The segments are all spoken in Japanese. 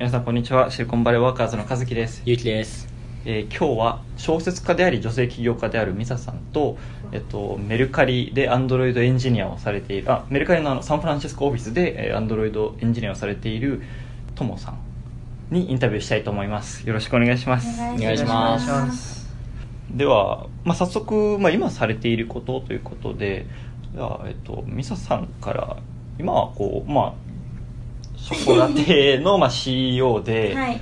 皆さんこんにちは。シリコンバレーワーカーズの和樹です、ゆうきです。えー今日は小説家であり女性起業家であるミサさんと、えっと、メルカリでアンドロイドエンジニアをされているあメルカリのあのサンフランシスコオフィスでアンドロイドエンジニアをされているともさんにインタビューしたいと思います。よろしくお願いします。お願いします。では、まあ、早速、まあ、今されていることということででは、えっと、ミサさんから今はこう、まあ、ショコラテの、まあ、CEO で、はい、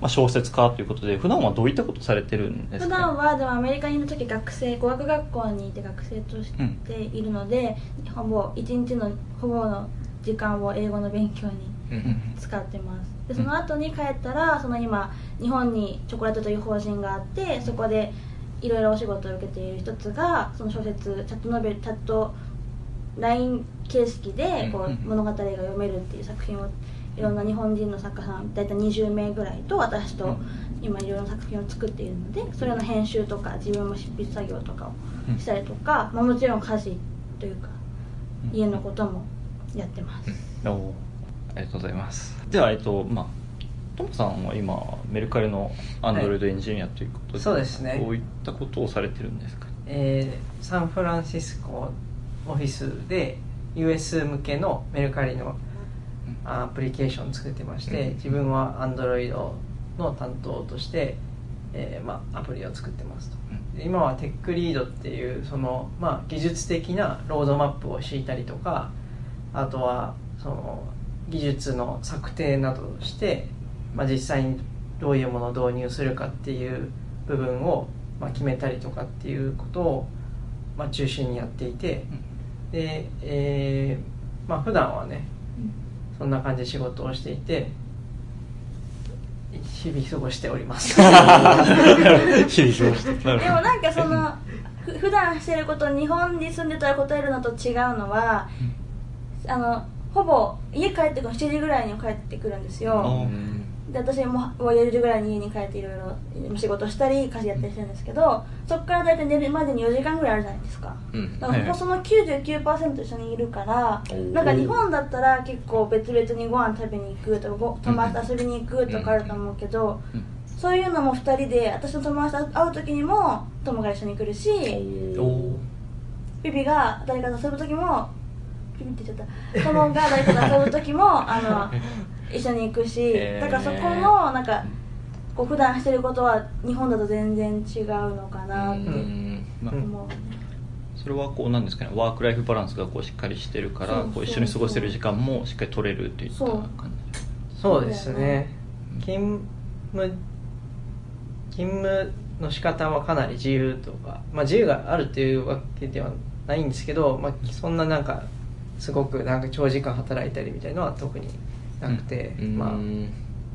まあ、小説家ということで普段はどういったことされてるんです普か、段はでもアメリカにいる時学生語学学校にいて学生としているので、ほぼ一日のほぼの時間を英語の勉強にうん使ってます。でその後に帰ったらその今日本にチョコレートという法人があってそこでいろいろお仕事を受けている一つがその小説チャットノベルチャット LINE 形式でこう物語が読めるっていう作品をいろんな日本人の作家さん大体20名ぐらいと私と今いろいろな作品を作っているのでそれの編集とか自分も執筆作業とかをしたりとか、まあ、もちろん家事というかうん。家のこともやってます、おー。ありがとうございます。ではえっとまあトモさんは今メルカリのアンドロイドエンジニアということで、そうですね。どういったことをされてるんですか？えーサンフランシスコオフィスで US 向けのメルカリのアプリケーションを作ってまして、うん。自分は Android の担当として、えーまあ、アプリを作ってますと。で今はテックリードっていうその、まあ、技術的なロードマップを敷いたりとかあとはその技術の策定などをして、まあ、実際にどういうものを導入するかっていう部分を、まあ、決めたりとかっていうことを、まあ、中心にやっていてで、えーまあ普段はねそんな感じで仕事をしていて日々過ごしております。日々過ごして。でもなんかそのふ普段してること日本に住んでたら答えるのと違うのは、あのほぼ家帰ってくるの7時ぐらいに帰ってくるんですよ、で私ももう4時ぐらいに家に帰っていろいろ仕事したり家事やったりしてるんですけどそこから大体寝るまでに4時間ぐらいあるじゃないですか。うんだからほぼその99%一緒にいるからなんか日本だったら結構別々にご飯食べに行くとかご友達と遊びに行くとかあると思うけどうんそういうのも2人で私の友達と会う時にも友が一緒に来るしおビビが誰かと遊ぶ時もビビって言っちゃった。友が誰かと遊ぶ時もあの 一緒に行くし、へー。だからそこのなんかこう普段してることは日本だと全然違うのかなってうん。まあ思う、それはこうなんですかねワークライフバランスがこうしっかりしてるからこう一緒に過ごせる時間もしっかり取れるといったそう感じ。そう。ですね。勤務勤務の仕方はかなり自由とか、まあ、自由があるというわけではないんですけど、まあ、そんななんかすごくなんか長時間働いたりみたいのは特になくて、うん。まあ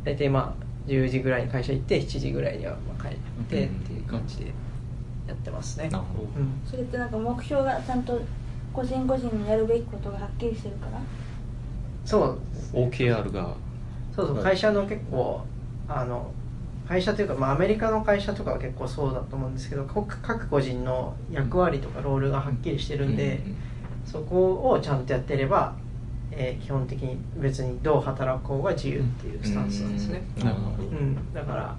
大体まあ10時ぐらいに会社行って7時ぐらいにはまあ帰ってっていう感じでやってますね、うん。それってなんか目標がちゃんと個人個人のやるべきことがはっきりしてるから？そう OKR が。そうそう。会社の結構あの会社というか、まあ、アメリカの会社とかは結構そうだと思うんですけど各各個人の役割とかロールがはっきりしてるんで、そこをちゃんとやってれば、えー基本的に別にどう働こうが自由っていうスタンスなんですね、なるほど。うん、だから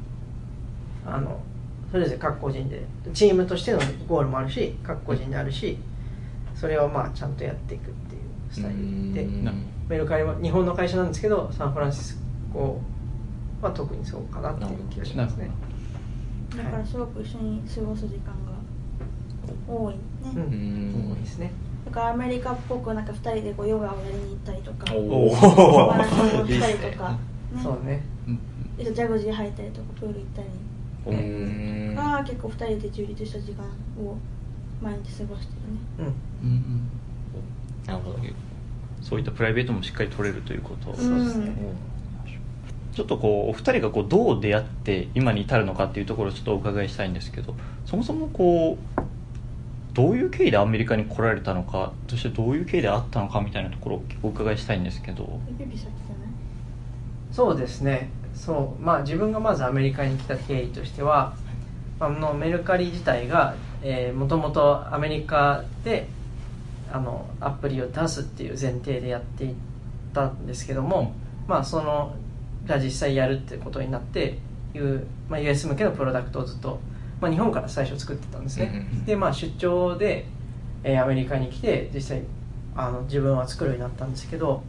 あのそれぞれ各個人でチームとしてのゴールもあるし各個人であるしそれをまあちゃんとやっていくっていうスタイルで。メルカリは日本の会社なんですけどサンフランシスコは特にそうかなっていう気がしますね。だからすごく一緒に過ごす時間が多いね、うん。うん。多いですねだからアメリカっぽくなんか2人でこうヨガをやりに行ったりとかおバランスをしたりとか、ね、そうね。でジャグジー入ったりとかプール行ったりおうん。が結構2人で充実した時間を毎日過ごしてるね。うん。うんなるほどそういったプライベートもしっかり取れるということ、うん。そうですね。ちょっとこうお二人がこうどう出会って今に至るのかっていうところをちょっとお伺いしたいんですけどそもそもこうどういう経緯でアメリカに来られたのかそしてどういう経緯であったのかみたいなところをお伺いしたいんですけど。そうですね。そうまあ自分がまずアメリカに来た経緯としてはあのメルカリ自体がもともとアメリカであのアプリを出すっていう前提でやっていったんですけども、まあそのじゃあ実際やるってことになっていう、まあ、US 向けのプロダクトをずっと、まあ、日本から最初作ってたんですね、でまあ出張で、えー、アメリカに来て実際あの自分は作るようになったんですけど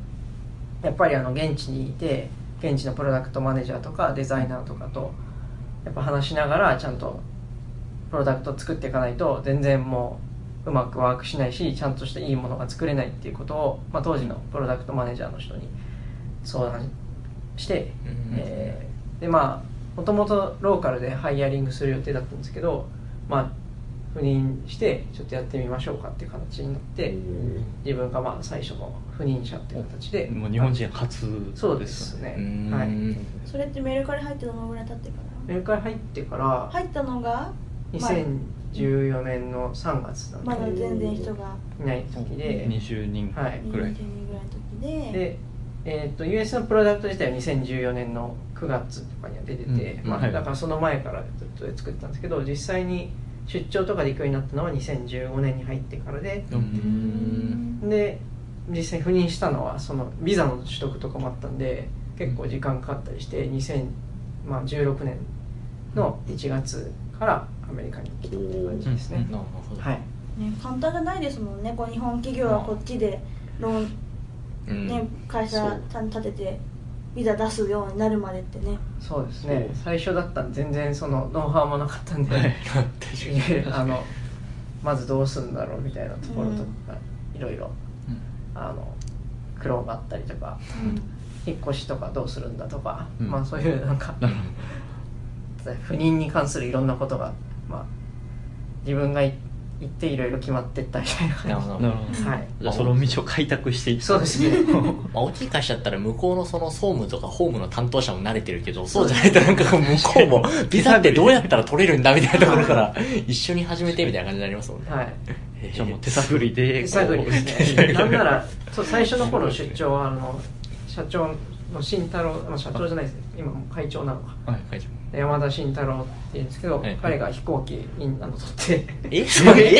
やっぱりあの現地にいて現地のプロダクトマネージャーとかデザイナーとかとやっぱ話しながらちゃんとプロダクトを作っていかないと全然もううまくワークしないしちゃんとしたいいものが作れないっていうことを、まあ、当時のプロダクトマネージャーの人に相談して、うん、えー、でまあもともとローカルでハイアリングする予定だったんですけどまあ赴任してちょっとやってみましょうかっていう形になって自分がまあ最初の赴任者っていう形で。もう日本人初、ね、そうですね。はい。それってメルカリ入ってどのぐらい経ってから？メルカリ入ってから入ったのが？2014年の3月なんでまだ全然人が。いない時で。20人ぐらい、はい、20人ぐらいの時で。でえーと、US のプロダクト自体は2014年の9月とかには出てて、うん、まあ、だからその前からずっと作ってたんですけど実際に出張とかで行くようになったのは2015年に入ってからでで実際赴任したのはそのビザの取得とかもあったんで結構時間かかったりして2016年の1月からアメリカに来たっていう感じですね。はい。ね、簡単じゃないですもんね。こう日本企業はこっちでローン、ね、会社立ててビザ出すようになるまでってね。そうですね。最初だったん全然そのノウハウもなかったんで、はい、あのまずどうするんだろうみたいなところとかいろいろ苦労があったりとか、うん、引っ越しとかどうするんだとか、うん、まあそういうなんか 不妊に関するいろんなことが、まあ、自分が行っていろいろ決まってったみたいななるほど、はい、じゃあその道を開拓していった。そうですね。まあ大きい会社だったら向こうのその総務とかホームの担当者も慣れてるけどそうじゃないとなんか向こうもビザってどうやったら取れるんだみたいなところから一緒に始めてみたいな感じになりますもんね。はい。じゃあもう手探りで手探りですね。なんならそう最初の頃出張はあの社長の慎太郎、まあ、社長じゃないですね。今も会長なのか、はい、会長山田慎太郎っていうんですけど、はい、彼が飛行機にあの取って。え？え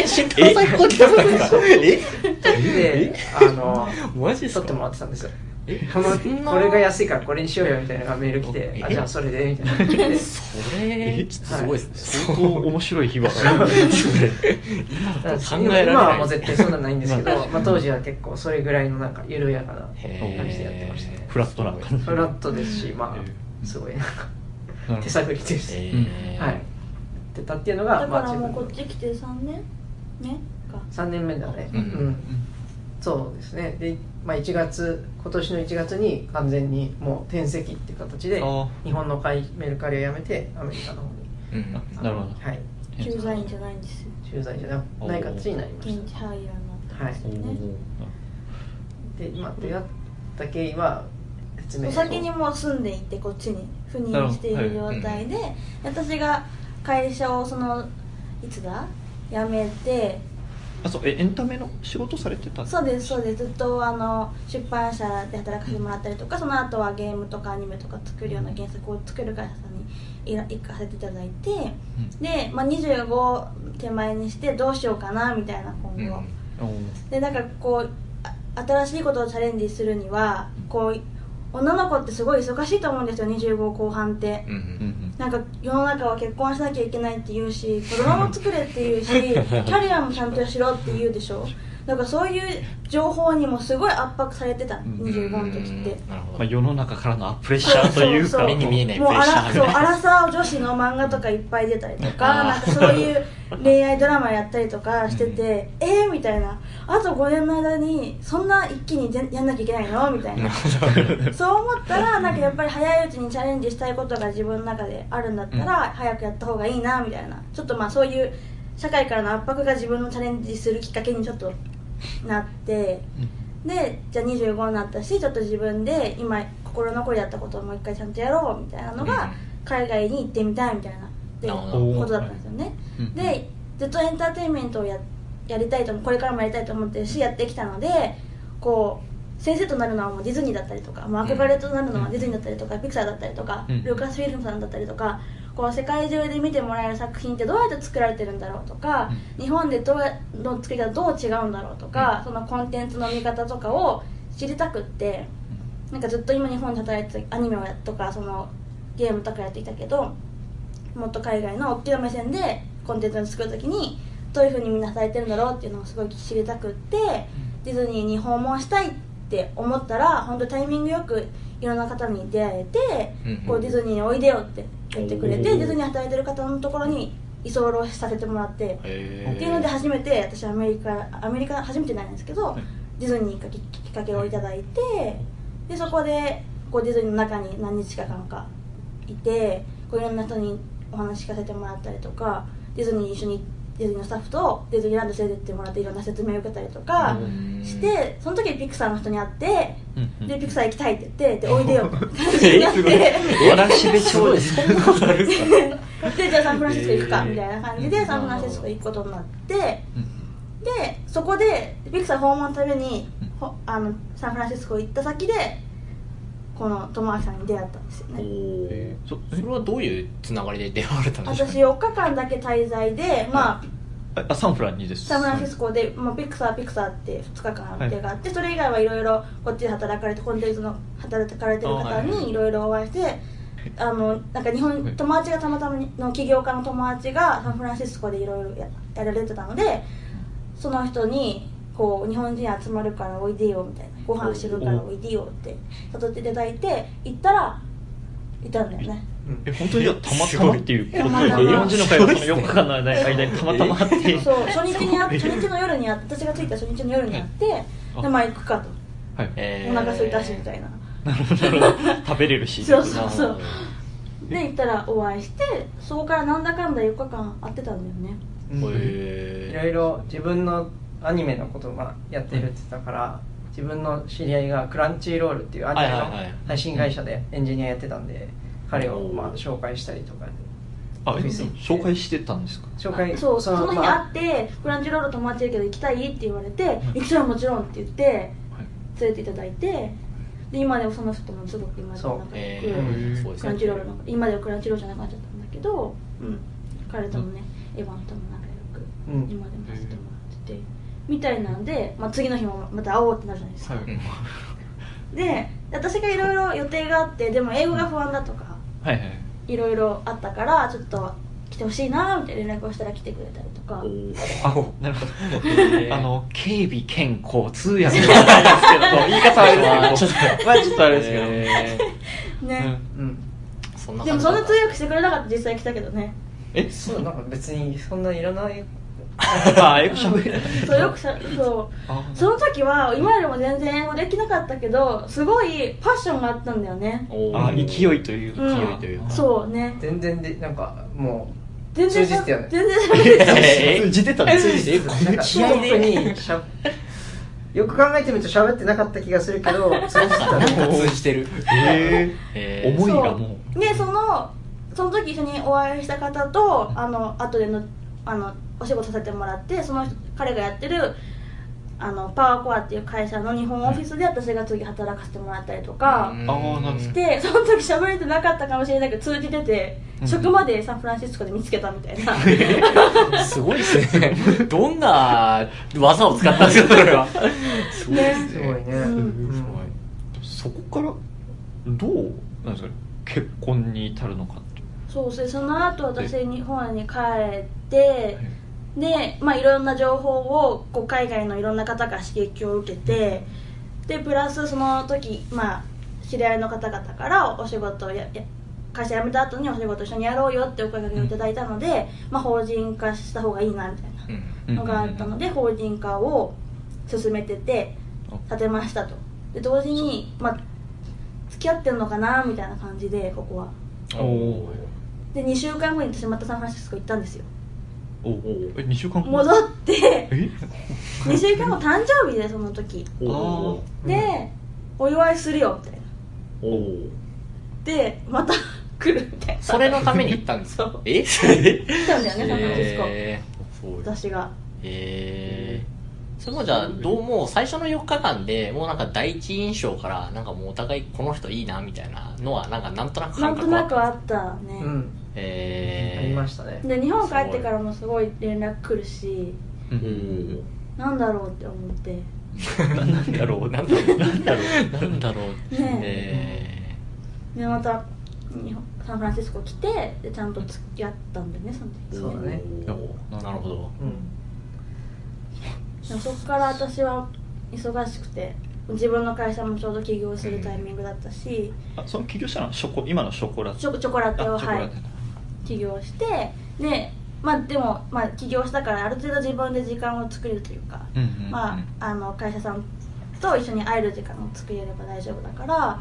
慎太郎さん飛行機取ったんです？かえ？であのマジ取ってもらってたんですよ。このこれが安いからこれにしようよみたいなメール来てあじゃあそれでみたいな。それ？すごいですね。相当面白い日は考えられない。今はもう絶対そんなないんですけど、まあ、当時は結構それぐらいのなんか緩やかな感じでやってましたね。フラットな感じ。フラットですしまあすごいなんか手探りです、はい。ってたっていうのがだからもうこっち来て3年目？か。3年目だね。うん、そうですね。で、まあ、1月今年の1月に完全にもう転籍っていう形で日本の会メルカリを辞めてアメリカの方に、うん、なるほど。はい。駐在員じゃないんですよ。駐在じゃない。形になりました。現地ハイヤーになったんですよね、はい、で、まあ、出会った経緯はお先にもう住んでいてこっちに赴任している状態で、はい、私が会社をそのいつだ辞めてあそうえエンタメの仕事されてたそうですそうです。ずっとあの出版社で働かせてもらったりとかその後はゲームとかアニメとか作るような原作を作る会社さんに行かせていただいて、うん、で、まあ、25手前にしてどうしようかなみたいな今後、うん、でなんかこう新しいことをチャレンジするにはこう女の子ってすごい忙しいと思うんですよ25後半って、うんうん、なんか世の中は結婚しなきゃいけないって言うし子供も作れって言うし キャリアもちゃんとしろって言うでしょ。だからそういう情報にもすごい圧迫されてた25の時って。まあ、世の中からのプレッシャーというか。目に見えないプレッシャーそうアラサー女子の漫画とかいっぱい出たりとかなんかそういう恋愛ドラマやったりとかしてて、うん、えー、みたいなあと5年の間にそんな一気にやんなきゃいけないの？みたいな。そう思ったらなんかやっぱり早いうちにチャレンジしたいことが自分の中であるんだったら、早くやった方がいいなみたいな。ちょっとまあそういう社会からの圧迫が自分のチャレンジするきっかけにちょっとなって、うん、でじゃあ25になったしちょっと自分で今心残りだったことをもう一回ちゃんとやろうみたいなのが、海外に行ってみたいみたいな。ってことだったんですよね、でずっとエンターテインメントをややりたいとこれからもやりたいと思ってるしやってきたのでこう先生となるのはもうディズニーだったりとかもう憧れとなるのはディズニーだったりとか、ピクサーだったりとか、ルーカスフィルムさんだったりとかこう世界中で見てもらえる作品ってどうやって作られてるんだろうとか、うん、日本でどうやの作り方どう違うんだろうとか、うん、そのコンテンツの見方とかを知りたくってなんかずっと今日本で働いてたアニメをやとかそのゲームとかやってきたけどもっと海外の大きな目線でコンテンツを作るときにどういうふうにみんな働いてるんだろうっていうのをすごい知りたくって、ディズニーに訪問したいって思ったら本当タイミングよくいろんな方に出会えて、うんうん。こうディズニーにおいでよって言ってくれてディズニー働いてる方のところに居候させてもらって、っていうので初めて私アメリカアメリカ初めてなんですけど、はい。ディズニーにききっかけをいただいてでそこでこうディズニーの中に何日間かいてこういろんな人にお話聞かせてもらったりとかディズニーに一緒にディズニーのスタッフとディズニーランド連れてってもらっていろんな説明を受けたりとかうん。してその時にピクサーの人に会ってでピクサー行きたいって言ってでおいでよ。って感じになって。わらしべ長者そんなことあるんですかでじゃあサンフランシスコ行くかみたいな感じでサンフランシスコ行くことになってうん。でそこでピクサー訪問のためにほあのサンフランシスコ行った先でこの友明さんに出会ったんですよね。えー。そそれはどういうつながりで出会われたんでしょう私4日間だけ滞在でまああサンフランにです。サンフランシスコで、まあ、ピクサーピクサーって2日間予定があって、それ以外はいろいろこっちで働かれてコンテンツの働かれてる方にい。ろいろお会いしてあのなんか日本はい。友達がたまたまの起業家の友達がサンフランシスコでいろいろややられてたのでその人にこう日本人集まるからおいでよみたいなご飯するからおいでよって誘っていただいて行ったらいたんだよね。え本当にじゃあたまたまっていうこと？たまたま。日本人の会話その4日間の間にたまたまあって。そう初日にあ初日の夜に私が着いた初日の夜にあってあ。でまあ行くかと。はい。えお腹空いたしみたいな。なるほど。なるほど食べれるしそうそうそう。で行ったらお会いしてそこからなんだかんだ4日間会ってたんだよね。どいへろいろ自分のアニメのことをまあやってるって言ってたから自分の知り合いがクランチーロールっていうアニメの配信会社でエンジニアやってたんで彼をまあ紹介したりとかあ紹介してたんですか？紹介。そうその日会って「フランチロール友達いるけど行きたい?」って言われて「行きたいもちろん」って言って連れていただいてで今でもその人もすごく今でもクランチロールの今ではクランチロールじゃなくなっちゃったんだけど、うん、彼ともね、エヴァンとも仲良く、うん。今でもさせてもらっててみたいなんで、まあ、次の日もまた会おうってなるじゃないですか、はい。うん。で私がいろいろ予定があってでも英語が不安だとかはいはいい。ろいろあったからちょっと来てほしいなみたいな連絡をしたら来てくれたりとか。あなるほど。あの警備兼交通訳じゃないですけど言い方はあれですけど。まあちょっとあれですけど。え ね、うん。ーそんなでもそんな通訳してくれなかった実際来たけどね。えそうなんか別にそんないらないあ英語喋れそうよくしゃそう。あその時は今よりも全然英語できなかったけどすごいパッションがあったんだよね。あ勢いというか、うん。勢いというかそうね。全然でなんかも全然通じてたよね。全然喋れてたえ通じてなんか気合にしゃよく考えてみると喋ってなかった気がするけど 通じてたなんかね通じてる。へええ思いがもう。でそのその時一緒にお会いした方とあの後でのあのお仕事させてもらってその人彼がやってるあのパワーコアっていう会社の日本オフィスで私が次働かせてもらったりとかうん。あーなんですでその時喋れてなかったかもしれないけど通じててうん職場でサンフランシスコで見つけたみたいな。すごいですね。どんな技を使ったんですかそれは。すごいですすごいね、うんうんそこからどうなんですかね結婚に至るのかってそうでその後私日本に帰ってでまあいろんな情報をこう海外のいろんな方から刺激を受けてでプラスその時まあ知り合いの方々からお仕事をやや会社辞めた後にお仕事一緒にやろうよってお声掛けをいただいたので、まあ、法人化した方がいいなみたいなのがあったので法人化を進めてて立てましたと。で同時に、まあ、付き合ってるのかなみたいな感じでここは。で2週間後に私またサンフランシスコ行ったんですよおおえ2週間後？戻って。え？2週間後誕生日でその時。おー。で、お祝いするよみたいな。おーでまた 来るみたいな。それのために行ったんですか？え？来たんだよねサンフランシスコ、えーそう私が。えー、それもじゃあどうも最初の4日間でもうなんか第一印象からなんかもうお互いこの人いいなみたいなのはなんかなんとなくなんとなくあっったね、うんえー、ありましたね。で日本帰ってからもすごい連絡来るしうん。なんだろうって思って。ななんだろう？なんだろう？なんだろう？なんだろう？ねえ。でまた日本サンフランシスコ来てでちゃんと付き合ったんだよねその時そうだね。なるほど。うん。でもそこから私は忙しくて自分の会社もちょうど起業するタイミングだったし、あその起業したのはショコ今のショコラチョコラテをはい起業してでまあでも、まあ、起業したからある程度自分で時間を作れるというか、うんうんうん。まあ、あの会社さんと一緒に会える時間を作れれば大丈夫だから、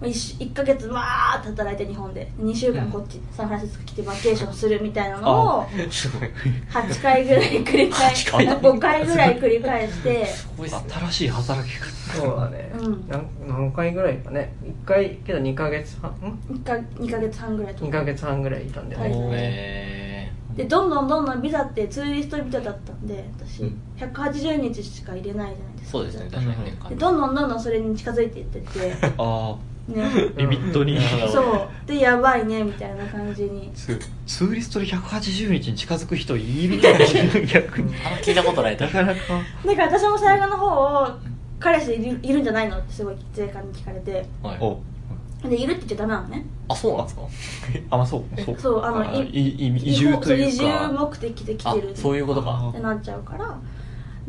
1, 1ヶ月わーって働いて日本で。2週間こっち、サンフランシスコ来てバケーションするみたいなのをすごい。8回ぐらい繰り返し8回5回ぐらい繰り返して 新しい働き方。そうだね、うん何回ぐらいかね。1回けど2ヶ月半？ん？1か2ヶ月半ぐらいと。2ヶ月半ぐらいいたんだよね、でどんどんどんどんビザってツーリストビザだったんで私、うん。180日しか入れないじゃないですか。そうですね。確かにねでどんどんどんどんそれに近づいていってて。あね。あリミットに。そう。でやばいねみたいな感じに。ツツーリストで180日に近づく人いる逆に あんま聞いたことないなかなか。だから私も最後の方を彼氏いるいるんじゃないのってすごい税関に聞かれて。はい。お。でいるって言っちゃダメなのね。あそうなんですか？あまあそう。そう。そうあのいいい移住というか。移住目的で来あてる。そういうことか。ってなっちゃうから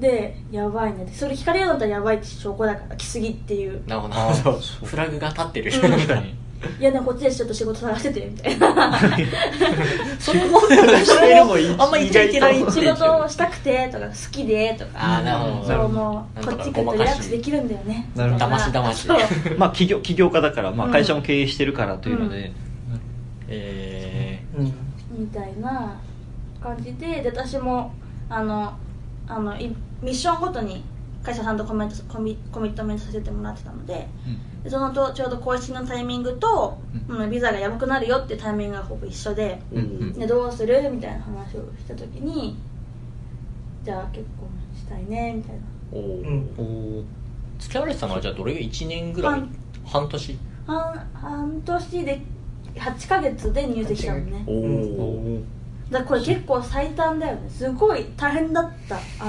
でやばいね。ってそれ聞かれるんだったらやばいって証拠だから来すぎっていう。なるほど。あなるほどそう。フラグが立ってる。うん。確かに。いやでもこっちでちょっと仕事探しててみたいな。それもしてるもあんま言っちゃいけない仕事をしたくてとか好きでとか。あーなるほど。そうもうこっち来るとリラックスできるんだよね。なるほどみたい騙し騙しそうまあ起業起業家だから、まあ、うん。会社も経営してるからというので、えうん。みたいな感じでで私もあのあのいミッションごとに会社さんとコメントコミコミットメントさせてもらってたのででそのとちょうど更新のタイミングと、うん、ビザがやばくなるよっていうタイミングがほぼ一緒でーうん。でどうするみたいな話をした時にじゃあ結婚したいねみたいな。おお付き合われてたのはじゃあどれが1年ぐらい？半。半年？半半年で8ヶ月で入籍したのね。おおおだこれ結構最短だよね。すごい大変だった。あ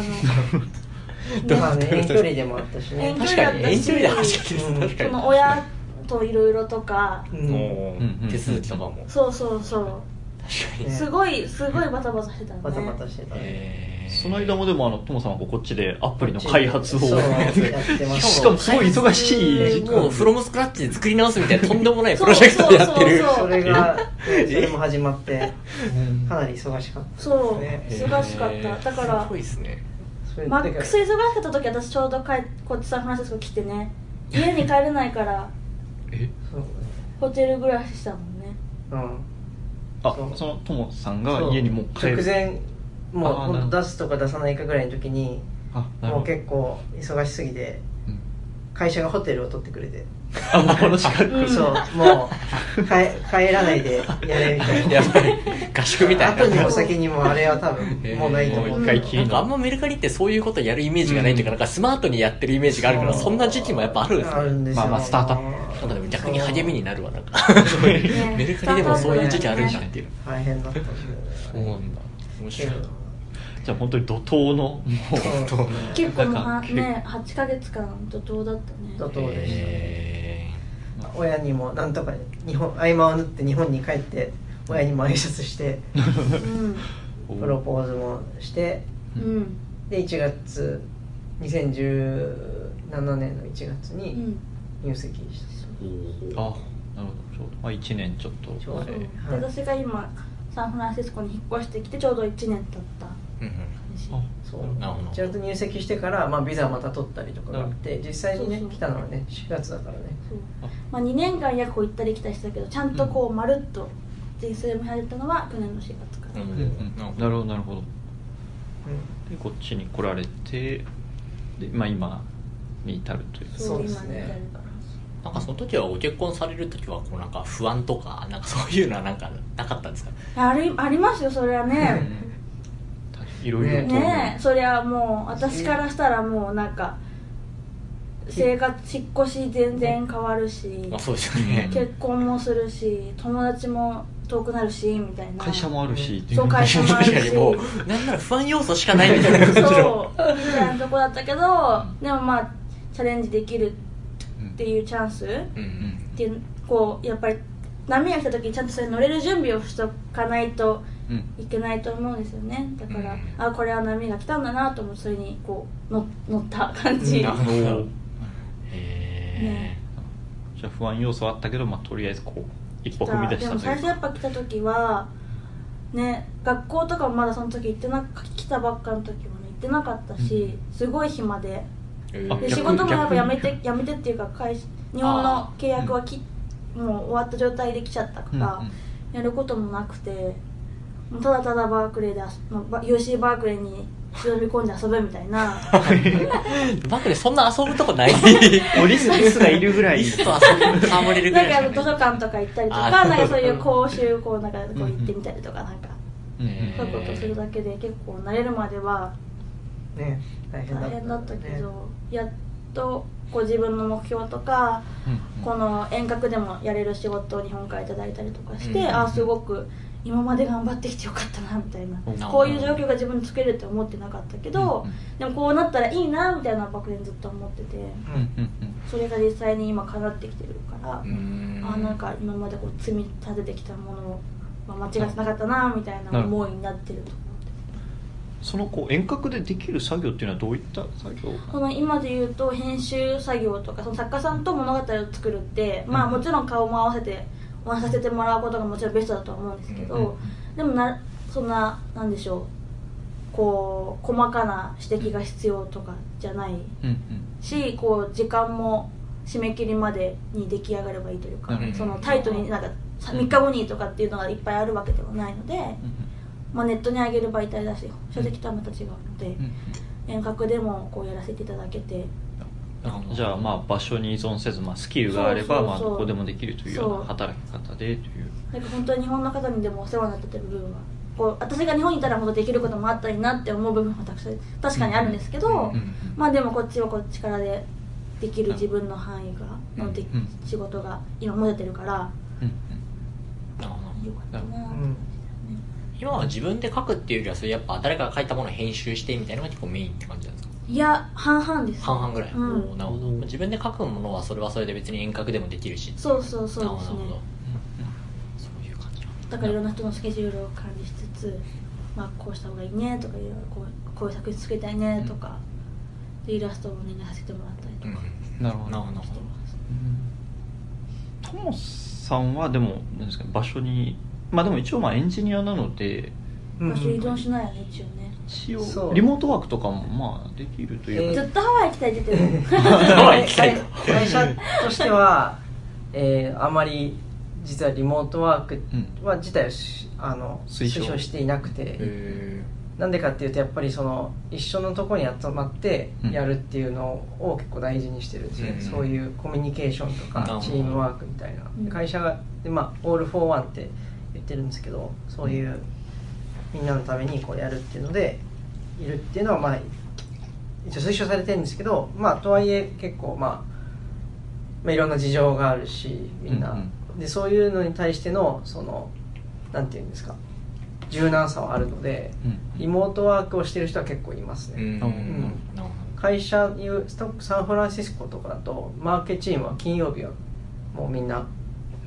のまあ ね遠距離でもあったしね。遠距確かに。遠距離で走ってる。うん。確かに。その親といろいろとか。うおんー。手続きとかも。そうそうそう。確かに。ねすごいすごいバタバタしてたね。バタバタしてたね。えーその間もでもあのトモさんはこっちでアプリの開発をそうやってましかもすごい忙しいもうフロムスクラッチで作り直すみたいなとんでもないプロジェクトをやってる。そうそうそれがねそれも始まってかなり忙しかった。そうね忙しかった。だからすごいですね。マックス忙しかった時私ちょうど帰こっちサンフランシスコ来てね。家に帰れないからえ？そうねホテル暮らししたもんね。うん。あそのトモさんが家にもう帰る。直前もうあーなるほど。ほんと出すとか出さないかぐらいの時にもう結構忙しすぎてうん。会社がホテルを取ってくれて。あもうこの近くうんそうもう帰帰らないでやれみたいな。やっぱり合宿みたいな。後にも先にもあれは多分もうないと思う。もう一回きりのなんかあんまメルカリってそういうことやるイメージがないっていうか、なんかスマートにやってるイメージがあるから、そんな時期もやっぱあるんですね。あるんですよまあまあスタート。アッなんかでも逆に励みになるわ、なんか。ねメルカリでもそういう時期あるんだっていう。大変だったんだよねそうなんだ。面白い。な。じゃあ本当に怒涛のもう 結構ね8ヶ月間怒涛だったね。怒涛でしたね。え親にもなんとか日本合間を縫って日本に帰って親にも挨拶してうん。プロポーズもしてうん。で1月2017年の1月にうん。入籍した、あなるほどちょうど、まあ、1年ちょっと。ちょうどそう前で私が今サンフランシスコに引っ越してきてちょうど1年経ったうんうん。あそう。なるほど。ちゃんと入籍してから、まあ、ビザまた取ったりとかがあって実際にねそうそう来たのはね4月だからね。そう。まあ、2年間約行ったり来たりしたけどちゃんとこうまるっと人生も入ったのは去年の4月か。ら、うん。うんうん。なるほど。なるほどうでこっちに来られてで、まあ、今に至るという。そうですね。なんかその時はご結婚される時はこうなんか不安とかなんかそういうのはなんかなかったんですかありありますよそれはねいろいろと、ねえそりゃもう私からしたらもうなんか生活引っ越し全然変わるし、まあそうですよね。結婚もするし友達も遠くなるしみたいな。会社もあるしっていそう会社もあるし。もうなんなら不安要素しかないみたいな感じのそう。みたいなとこだったけどでもまあチャレンジできるっていうチャンス。っうん。ていうこうやっぱり波が来た時にちゃんとそれ乗れる準備をしとかないとうんいけないと思うんですよね。だから、うん。あこれは波が来たんだなと思ってそれにこう乗乗った感じ、なるほど。ねへじゃあ不安要素はあったけど、まあ、とりあえずこう一歩踏み出したでも最初やっぱ来た時はね学校とかもまだその時行ってな来たばっかの時はね行ってなかったし、すごい暇で。えあ逆で仕事もやっぱやめ逆てやめてっていうか会社日本の契約はき、もう終わった状態で来ちゃったから、うんうん。やることもなくてもうただただバークレーで遊まあバ UC バークレーに忍び込んで遊ぶみたいな。バクでそんな遊ぶとこない。リスリスがいるぐらい。リスと遊ぶ戯れるぐなんらいか図書館とか行ったりとかあなんかそういう講習こうなんかこう行ってみたりとかなんか。そういうことするだけで結構慣れるまでは。ね大変だ大変だったけね。ど、やっとこう自分の目標とかうんこの遠隔でもやれる仕事を日本からいただいたりとかして、うんああすごく今まで頑張ってきてよかったなみたいな、うん。こういう状況が自分で作れるって思ってなかったけど、うん。でもこうなったらいいなみたいな漠然ずっと思ってて。それが実際に今叶ってきてるから、うん。あなんか今までこう積み立ててきたものは間違ってなかったなみたいな思いになってると思ってそのこう遠隔でできる作業っていうのはどういった作業？この今で言うと編集作業とかその作家さんと物語を作るって、まあうん。もちろん顔も合わせてお話しさせてもらうことがもちろんベストだとは思うんですけど、でもなそんななんでしょうこう細かな指摘が必要とかじゃないしこう時間も締め切りまでに出来上がればいいというか、そのタイトになんかさ3日後にとかっていうのがいっぱいあるわけではないので、まあ、ネットに上げる媒体だし書籍とはまた違うので、遠隔でもこうやらせていただけてうんじゃあまあ場所に依存せず、まあ、スキルがあればまあどこでもできるというような働き方でという。なんか本当に日本の方にでもお世話になってた部分はこう私が日本にいたらもっとできることもあったりなって思う部分もたくさん確かにあるんですけど、うんうんまあでもこっちはこっちからでできる自分の範囲がのでうん仕事が今持ててるからうんなるほどよかったな、うん今は自分で書くっていうよりはそれやっぱ誰かが書いたものを編集してみたいなのが結構メインって感じいや半々です。半々ぐらい、うん。なるほど。自分で書くものはそれはそれで別に遠隔でもできるし。そうそうそう。ですねそういう感じなんだ。だからいろんな人のスケジュールを管理しつつ、まあ、こうした方がいいねとかいろいろこうこういう作品作りたいねとか、でイラストをお願いさせてもらったりとか。なるほど。なるほど。トモさんはでもなんですか場所にまあでも一応まあエンジニアなのでうん。場所依存しないよね一応ね一応リモートワークとかもまあできるというか、ずっとハワイ行きたいって言ってる ハワイ行きたいと。会社としては、えーあまり実はリモートワークは自体をしあの推奨。推奨していなくて。へなんでかっていうとやっぱりその一緒のところに集まってやるっていうのを結構大事にしてるんですね、うんそういうコミュニケーションとかチームワークみたいな、うん会社がで、まあ、 all for one って言ってるんですけどそういうみんなのためにこうやるっていうのでいるっていうのはまあ一応推奨されてるんですけどまあとはいえ結構まあ、まあ、いろんな事情があるしみんな、うんでそういうのに対してのそのなんていうんですか柔軟さはあるのでうんリモートワークをしてる人は結構いますね、うん。なるほ会社いうストックサンフランシスコとかだとマーケチームは金曜日はもうみんな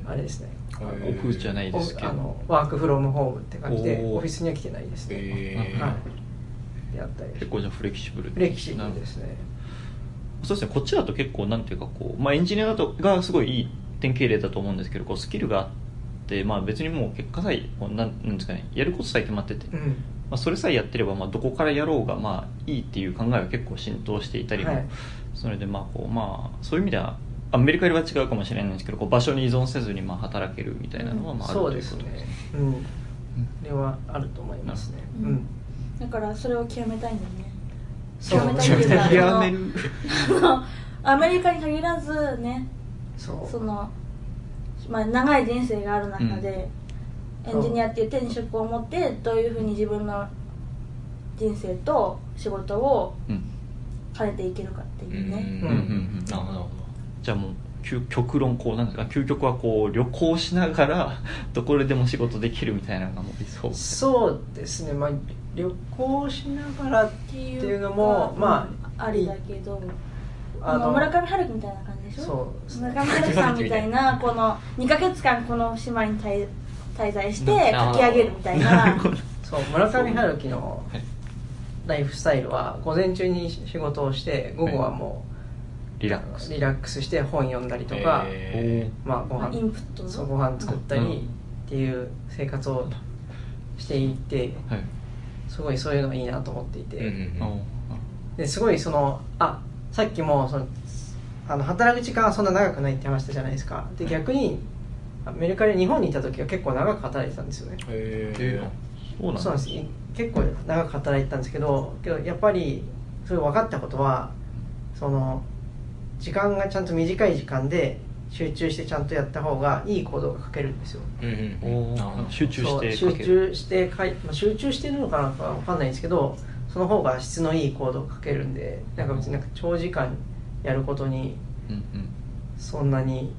あれですねどオフじゃないですけど。ワークフロムホームって感じでオフィスには来てないですね、はい。であったり。結構じゃあフレキシブルフレキシブルですね。そうですね。こっちだと結構なんていうかこう、まあ、エンジニアだとがすごいいい典型例だと思うんですけどこうスキルがあって、まあ、別にもう結果さえなんですかね。やることさえ決まってて、まうん。あ、それさえやってれば、まあ、どこからやろうがまあいいっていう考えは結構浸透していたりも、はい。それでまあこうまあそういう意味ではアメリカよりは違うかもしれないんですけどこう場所に依存せずにまあ働けるみたいなのはまああるそうというですね。ことですね。うん。これはあると思いますね。ううん。んだからそれを極めたいんだよね。そう。極めたいっていうかアメリカに限らずねそう。その、まあ、長い人生がある中で、うん。エンジニアっていう手に職を持ってどういうふうに自分の人生と仕事をうん。兼ねていけるかっていうね、うん。うん。うん。うん。なるほどじゃあもう究極論こうなんですか究極はこう旅行しながら どこでも仕事できるみたいなのがもう理想そうですね、まあ、旅行しながらっっていうのもかまああり。だけどああのの村上春樹みたいな感じでしょ？そうですね。村上春樹さんみたいなこの2ヶ月間この島に滞滞在してな書き上げるみたいな。そう村上春樹のはい。ライフスタイルは午前中に仕事をして午後はもリうラックス。リラックスして本読んだりとか、えまあ、ご飯インプットの？そうご飯作ったうんりっていう生活をしていてはい。すごいそういうのがいいなと思っていて、ーうんうんうん。ですごいそのあさっきもそのあの働く時間はそんな長くないって話したじゃないですか。で逆にメルカリ日本にいた時は結構長く働いてたんですよね。へえー。そうなんです。い結構長く働いてたんですけどけどやっぱりそれ分かったことはその時間がちゃんと短い時間で集中してちゃんとやった方がいい行動が書けるんですよ。うんうん集中して集書ける。中してかい、まあ、集中してるのかなんか分かんないんですけどその方が質のいい行動が書けるんでなんか別になんか長時間やることにそんなに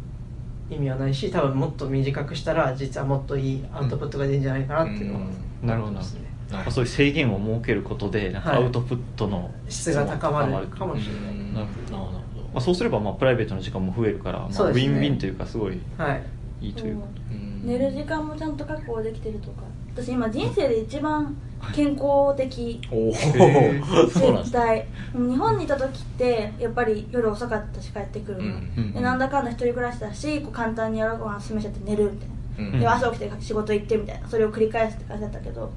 意味はないし多分もっと短くしたら実はもっといいアウトプットが出るんじゃないかなっていうのはうん。なるほど。そういう制限を設けることでなんかはい。アウトプットの質が高まるかもうんしれない、なるほどまあ、そうすればまあプライベートの時間も増えるから、まあ、ウそうですね。ィンウィンというかすごいはい。いいというか。うん。寝る時間もちゃんと確保できてるとか。私今人生で一番健康的おおへー そうなんですね。絶対日本にいた時ってやっぱり夜遅かったし帰ってくるの、うん。でなんだかんだ一人暮らしだしこう簡単に夜ご飯済めちゃって寝るみたいな、うん。で朝起きて仕事行ってみたいな。それを繰り返すって感じだったけど、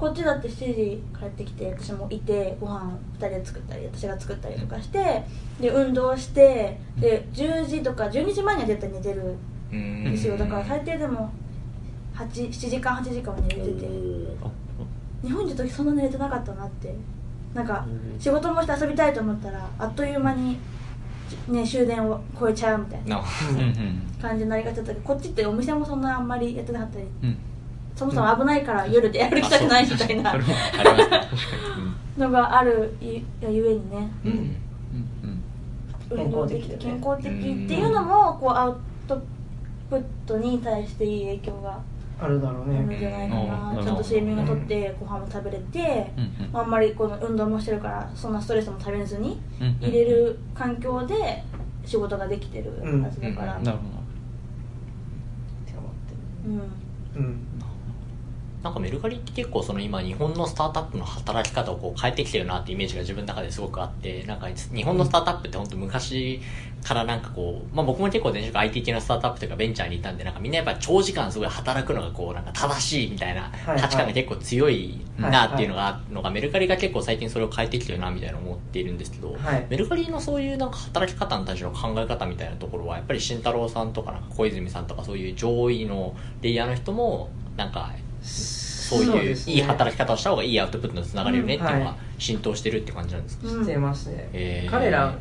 こっちだって7時帰ってきて私もいてご飯2人で作ったり私が作ったりとかしてで運動してで10時とか12時前には絶対寝てるうんんですよ。だから最低でも8 7時間8時間は寝れてて。あ日本にいた時そんな寝れてなかったなって。なんかうん。仕事もして遊びたいと思ったらあっという間に、ね、終電を超えちゃうみたいな感じになりがちだったけどこっちってお店もそんなあんまりやってなかったりうんそもそも危ないから夜で歩きたくないみたいなありますね。のがあるいゆえにね。うん。うん。うん。運動できて健健康的っていうのもこうアウトプットに対していい影響があるだろうあるんねじゃないかうん。なちゃんと睡眠をとってご飯も食べれてうんうん。あんまりこの運動もしてるからそんなストレスも食べずにうんうん入れる環境で仕事ができてるはずだから。うんなるほって思ってうん。うんなんかメルカリって結構その今日本のスタートアップの働き方をこう変えてきてるなってイメージが自分の中ですごくあってなんか日本のスタートアップって本当昔からなんかこう、まあ僕も結構前職 IT 系のスタートアップというかベンチャーにいたんでなんかみんなやっぱ長時間すごい働くのがこうなんか正しいみたいなはい価値観が結構強いなっていうのがあるのがメルカリが結構最近それを変えてきてるなみたいな思っているんですけど、はい。メルカリのそういうなんか働き方に対しての考え方みたいなところはやっぱり慎太郎さんとかなんか小泉さんとかそういう上位のレイヤーの人もなんかそういういい働き方をした方がいいアウトプットにつながるよねっていうのが浸透してるって感じなんですか、うんしてますね、へー。彼ら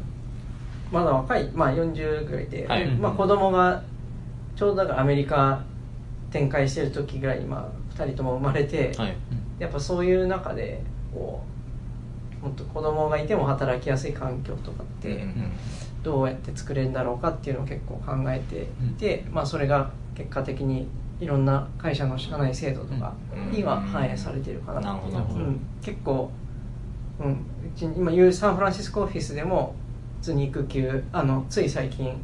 まだ若い、まあ、40ぐらいで、はい。まあ、子供がちょうどだからアメリカ展開してる時ぐらいに、まあ、2人とも生まれて、はい。やっぱそういう中でこうもっと子供がいても働きやすい環境とかって、うんうんどうやって作れるんだろうかっていうのを結構考えていて、まあ、それが結果的にいろんな会社の社内制度とかには反映されてるかな。なるほど。うん、結構、うん、うち今言うサンフランシスコオフィスでも普通に育休あのつい最近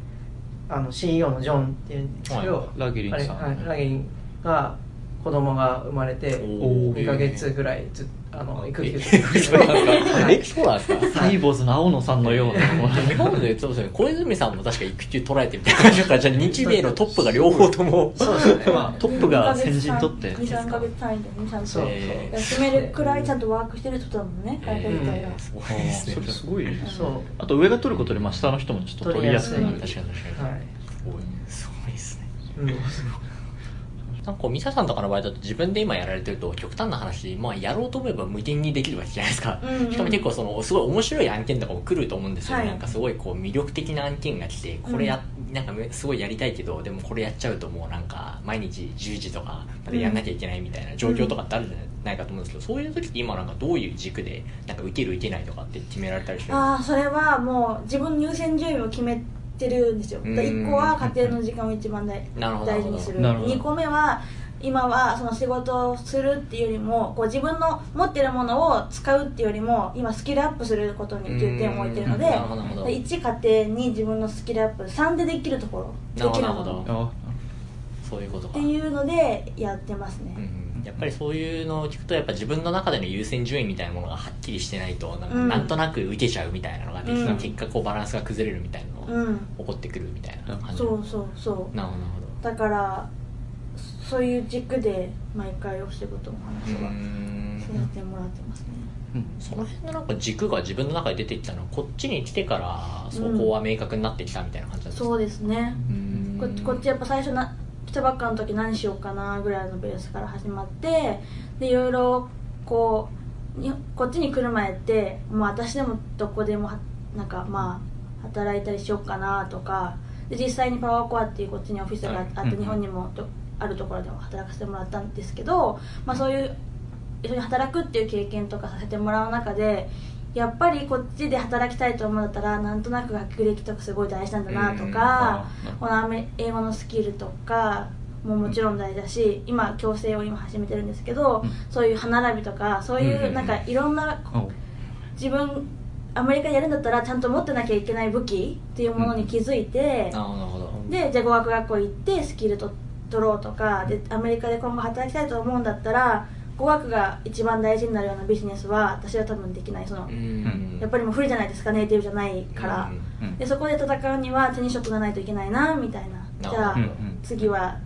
あの CEO のジョンっていうんですけど、ラギリンさん。はい、ラゲリンが子供が生まれておー。2ヶ月ぐらいずあの育休えそうなんですか？えそうなんですか？サイボーズの青野さんのような。日本でそうですね。小泉さんも確か育休取られてみたいな感じだからじゃあ日米のトップが両方とも。そうですね、まあ、トップが先陣取って。23ヶ月単位でねちゃんと。そう。え休めるくらいちゃんとワークしてるってことだもんね会社自体がえーすごいあですねそれすごいね。そう。あと上が取ることでまあ下の人もちょっと取りやすくなる。確かに確かに、はいすごいすごいですね。うんなんかミサさんとかの場合だと自分で今やられてると極端な話、まあ、やろうと思えば無限にできるわけじゃないですか、うんうん。しかも結構そのすごい面白い案件とかも来ると思うんですよ、はい。なんかすごいこう魅力的な案件が来てこれや、なんかすごいやりたいけどでもこれやっちゃうともうなんか毎日10時とかまでやんなきゃいけないみたいな状況とかってあるじゃない、かと思うんですけどそういう時って今なんかどういう軸でなんか受ける受けないとかって決められたりしてるんですか？ああそれはもう自分の優先順位を決めてるんですよ。うん。1個は家庭の時間を一番大 なるほど。大事にする。なるほど。2個目は今はその仕事をするっていうよりもこう自分の持ってるものを使うっていうよりも今スキルアップすることに重点を置いてるのでうん。なるほどなるほど。1家庭に自分のスキルアップ3でできるところなるほできるものそういうことか。ていうのでやってますね、うんやっぱりそういうのを聞くとやっぱ自分の中での優先順位みたいなものがはっきりしてないとなんとなく受けちゃうみたいなのができて、うん。結果こうバランスが崩れるみたいなのがうん。起こってくるみたいな感じ。そうそうそう。なるほどなるほだからそういう軸で毎回お仕事の話はん。させてもらってますね。うん。その辺のなんか軸が自分の中で出てきたのはこっちに来てからそこは明確になってきたみたいな感じなんですか、そうですね。うん。ここっちやっぱ最初な来たばっかの時何しようかなぐらいのベースから始まってでいろいろこうにこっちに来る前ってもう私でもどこでもはなんかまあ働いたりしようかなとかで実際にパワーコアっていうこっちにオフィスがあって、はい。日本にもどあるところでも働かせてもらったんですけど、まあ、そういう一緒に働くっていう経験とかさせてもらう中でやっぱりこっちで働きたいと思うんだったらなんとなく学歴とかすごい大事なんだなとうんかこの英語のスキルとかももちろん大事だし今矯正を今始めてるんですけど、うん。そういう歯並びとかそういうなんかいろんなお自分アメリカでやるんだったらちゃんと持ってなきゃいけない武器っていうものに気づいて、なるほどなるほど。でじゃあ語学学校行ってスキルと取ろうとかでアメリカで今後働きたいと思うんだったら語学が一番大事になるようなビジネスは私は多分できない。その、うん。やっぱりもう不利じゃないですかネイティブじゃないから、うん。うん。でそこで戦うには手に職がないといけないなみたいな。じゃあ、うんうん次は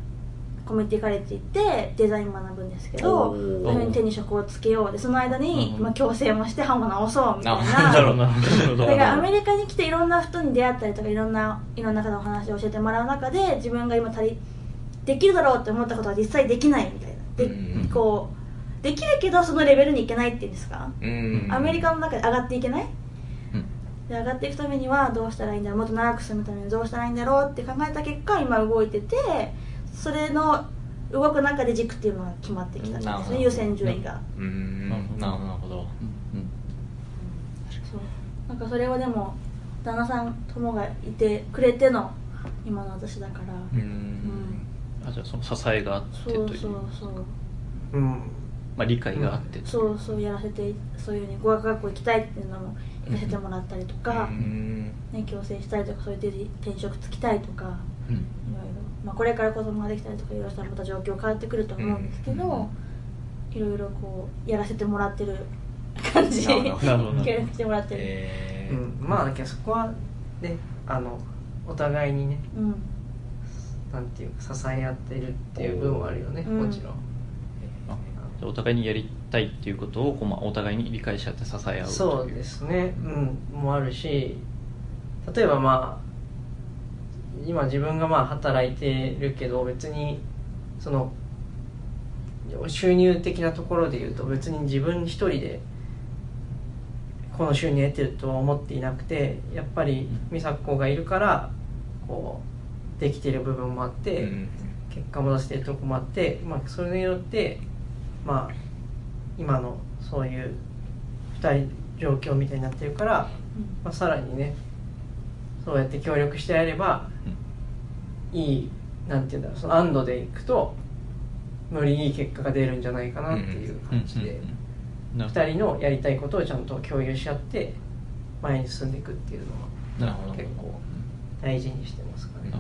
コミュニティカレッジ行ってデザイン学ぶんですけど手に職をつけようでその間に、うんまあ、矯正もして歯も直そうみたいな。だからアメリカに来ていろんな人に出会ったりとかいろんないろんな方のお話を教えてもらう中で自分が今足りできるだろうって思ったことは実際できないみたいな。で、うんこうできるけどそのレベルにいけないっていうんですか、うんアメリカの中で上がっていけない？うん。で上がっていくためにはどうしたらいいんだろう？もっと長く住むためにどうしたらいいんだろう？って考えた結果今動いててそれの動く中で軸っていうのが決まってきたんですね。優先順位が。うん。なるほど。なるほど。うん。そう。なんかそれをでも旦那さん友がいてくれての今の私だから。ううん。んあじゃあその支えがあってという。そうそうそう。うん。まあ、理解があってといそう。そうやらせてそういうふうに語学学校行きたいっていうのも行かせてもらったりとか、うんね、矯正したいとかそういう転職つきたいとかうんいろいろ、まあ、これから子供ができたりとかいろいろしたらまた状況変わってくると思うんですけど、うんいろいろこうやらせてもらってる感じなるほどなるほど。協力してもらってる、えー。うん、まあだけどそこはねあのお互いにねうん。なんていうか支え合ってるっていう部分はあるよねうん。もちろん、あじゃあお互いにやりたいっていうことをこう、まあ、お互いに理解し合って支え合うといそうですね。うん。もあるし例えばまあ今自分がまあ働いてるけど別にその収入的なところで言うと別に自分一人でこの収入得てるとは思っていなくてやっぱり美佐子がいるからこうできてる部分もあって、うん結果も出してるとこもあって、まあ、それによって、まあ、今のそういう2人状況みたいになってるから、まあ、さらにねそうやって協力してやればいいなんていうんだろうその安堵でいくとよりいい結果が出るんじゃないかなっていう感じで、なるほど2人のやりたいことをちゃんと共有し合って前に進んでいくっていうのはなるほど結構大事にしてますかね。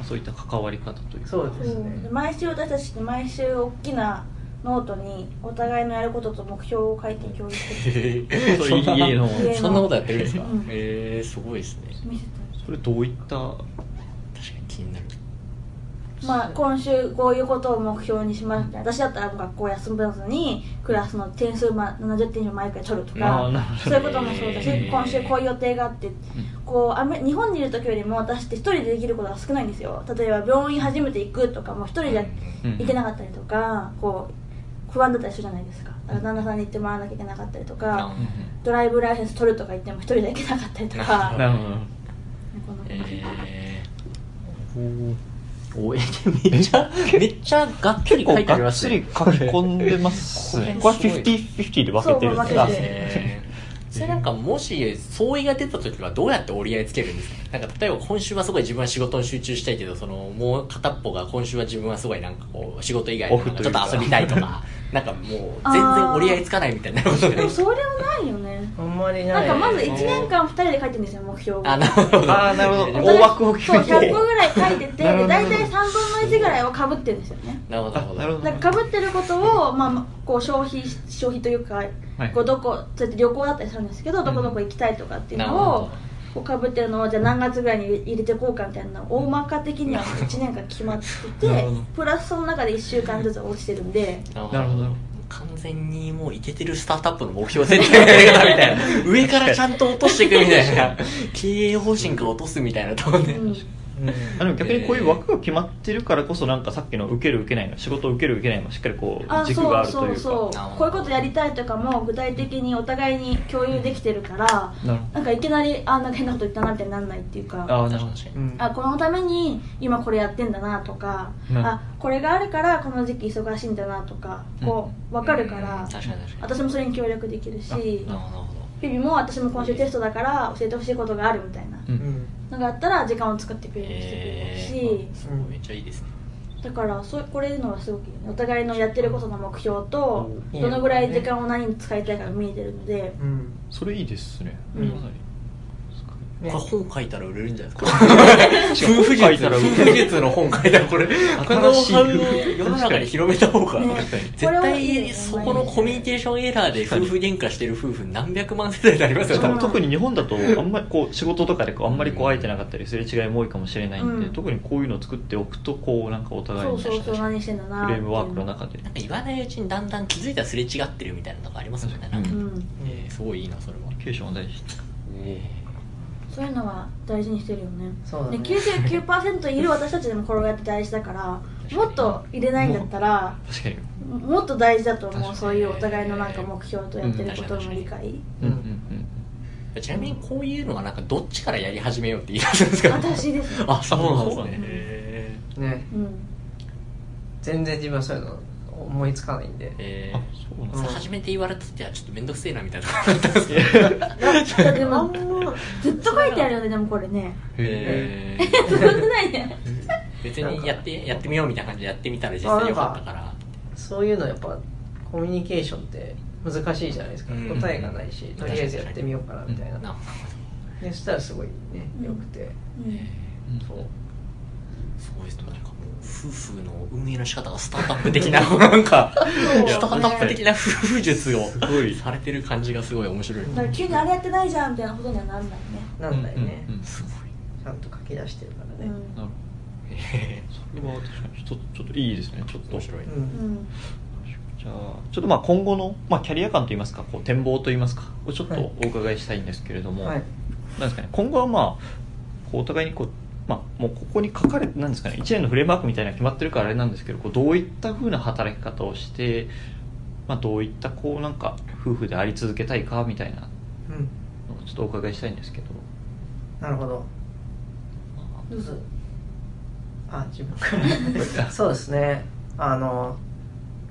うん。そういった関わり方というか。そうですね。毎週私たちって毎週大きなノートにお互いのやることと目標を書いて共有してる。そういう家の。家の。そんなことやってるんですか？うん。えー、すごいですね。それどういった？確かに気になる。まあ、今週こういうことを目標にしますって私だったら学校休まずにクラスの点数ま70点以上毎回取るとあかそういうこともそうだし今週こういう予定があってこうアメ日本にいる時よりも私って一人でできることが少ないんですよ。例えば病院初めて行くとかも一人でうん。行けなかったりとかこう不安だったりするじゃないですか。だから旦那さんに行ってもらわなきゃいけなかったりとかドライブライセンス取るとか言っても一人で行けなかったりとか。なるほど。この。えおーおえめっちゃめっちゃがっつり書いてあります結構がっつり書き込んでますね。これは50-50で分けてるんですかそれなんかもし相違が出た時はどうやって折り合いつけるんですか？なんか例えば今週はすごい自分は仕事に集中したいけどそのもう片っぽが今週は自分はすごいなんかこう仕事以外でなんか。ちょっと遊びたいとかなんかもう全然折り合いつかないみたいになでもそれはないよね。あんまりなないんかまず1年間2人で書いてるんですよ目標。をあなるほど。ああなるほど。えー大枠を決そうめて100個ぐらい書いてて大体3分の1ぐらいはかぶってるんですよね。なるほどなるほど。かかぶってることを、まあまあ、こう消費消費というか、こうどこそうやって旅行だったりするんですけどどこどこ行きたいとかっていうのを、こうかぶってるのをじゃあ何月ぐらいに入れていこうかみたいなの大まか的には1年間決まっててプラスその中で1週間ずつ落ちてるんで。なるほど。完全にもういけてるスタートアップの目標設定のやり方みたいな上からちゃんと落としていくみたいな。経営方針から落とすみたいなとこね、うん。あでも逆にこういう枠が決まってるからこそなんかさっきの受ける受けないの仕事を受ける受けないもしっかりこあう軸があるというか。そうそう。こういうことやりたいとかも具体的にお互いに共有できてるからなるほなんかいきなりあなんか変なこと言ったなってなんないって。いうかどああなるほど確かに。うん。あこのために今これやってんだなとか、うんあこれがあるからこの時期忙しいんだなとかこう分かるから、うん。確かに確かに。私もそれに協力できるしなるほど。なるほビビも私も今週テストだから教えてほしいことがあるみたいな。ううんんのがあったら時間を作ってくどれるしてくれえるし、ー、すごいめっちゃいいですね。だからそうこれいうのはすごくいいね。お互いのやってることの目標とうん。どのぐらい時間を何に使いたいかが見えてるので、うん。それいいですね。うん。かなりこれ本書いたら売れるんじゃないですか？夫婦術書いたら売れる夫婦術の本書いたらこれ新しい。世の中に広めた方がね。絶対そこのコミュニケーションエラーで夫婦喧嘩してる夫婦何百万世帯になりますよ特に日本だとあんまりこう仕事とかでこうあんまりこう会えてなかったりすれ違いも多いかもしれないんで、うん。特にこういうのを作っておくとこうなんかお互いにそうそうそう何してんだなフレームワークの中でなんか言わないうちにだんだん気づいたらすれ違ってるみたいなのがありますもんね。なんか、ううん。えーすごいいいなそれは。コミュニケーションは大事そういうのは大事にしてるよね。そうだね。で99%いる私たちでもこれをやって大事だからもっと入れないんだったら確かに。もっと大事だと思うそういうお互いのなんか目標とやってることの理解。うんうんうんちなみにこういうのはなんかどっちからやり始めようって言い出すんですか？私ですね。あそうなんですね。ね。うん。全然自分はそういうの思いつかないんで。ー。えあそう初めて言われた時はちょっと面倒くせえなみたいな。ところだったんですけどでもずっと書いてあるよねでもこれね。えそんなことないねー。別にやってやってみようみたいな感じでやってみたら実際良かったから。そういうのやっぱコミュニケーションって難しいじゃないですか、うん。答えがないしとりあえずやってみようかなみたいな、なるほでそしたらすごいねうんよくて、うん。そうすごいですねなんかもう夫婦の運営の仕方がスタートアップ的な なんか。スタートアップ的な夫婦術をすごい。されてる感じがすごい面白い。だから急にあれやってないじゃんみたいなことにはならないね。なんないね、うんうんうん。すごい。ちゃんと書き出してるからね、うんなるほど。へそれは確かにちょっとちょっといいですね。ちょっとー面白い。うんうんじゃあちょっとまあ今後の、まあ、キャリア感といいますかこう展望といいますかをちょっはいとお伺いしたいんですけれども、はい。なんですかね。今後はまあこうお互いにこうまあもうここに書かれてなんですかね1年のフレームワークみたいな決まってるからあれなんですけどこうどういった風な働き方をして、まあ、どういったこうなんか夫婦であり続けたいかみたいなのをうん。ちょっとお伺いしたいんですけど、なるほど。どうぞ。あ自分。から。そうですね。あの、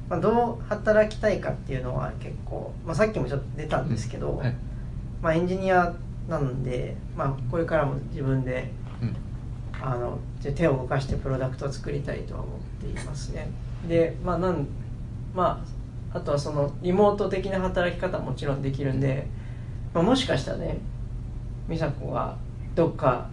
まあ、どう働きたいかっていうのは結構、まあ、さっきもちょっと出たんですけど、はい。まあ、エンジニアなんで、まあ、これからも自分でうんあの手を動かしてプロダクトを作りたいとは思っていますね。でまあなんまああとはそのリモート的な働き方ももちろんできるんで、まあ、もしかしたらね美佐子がどっか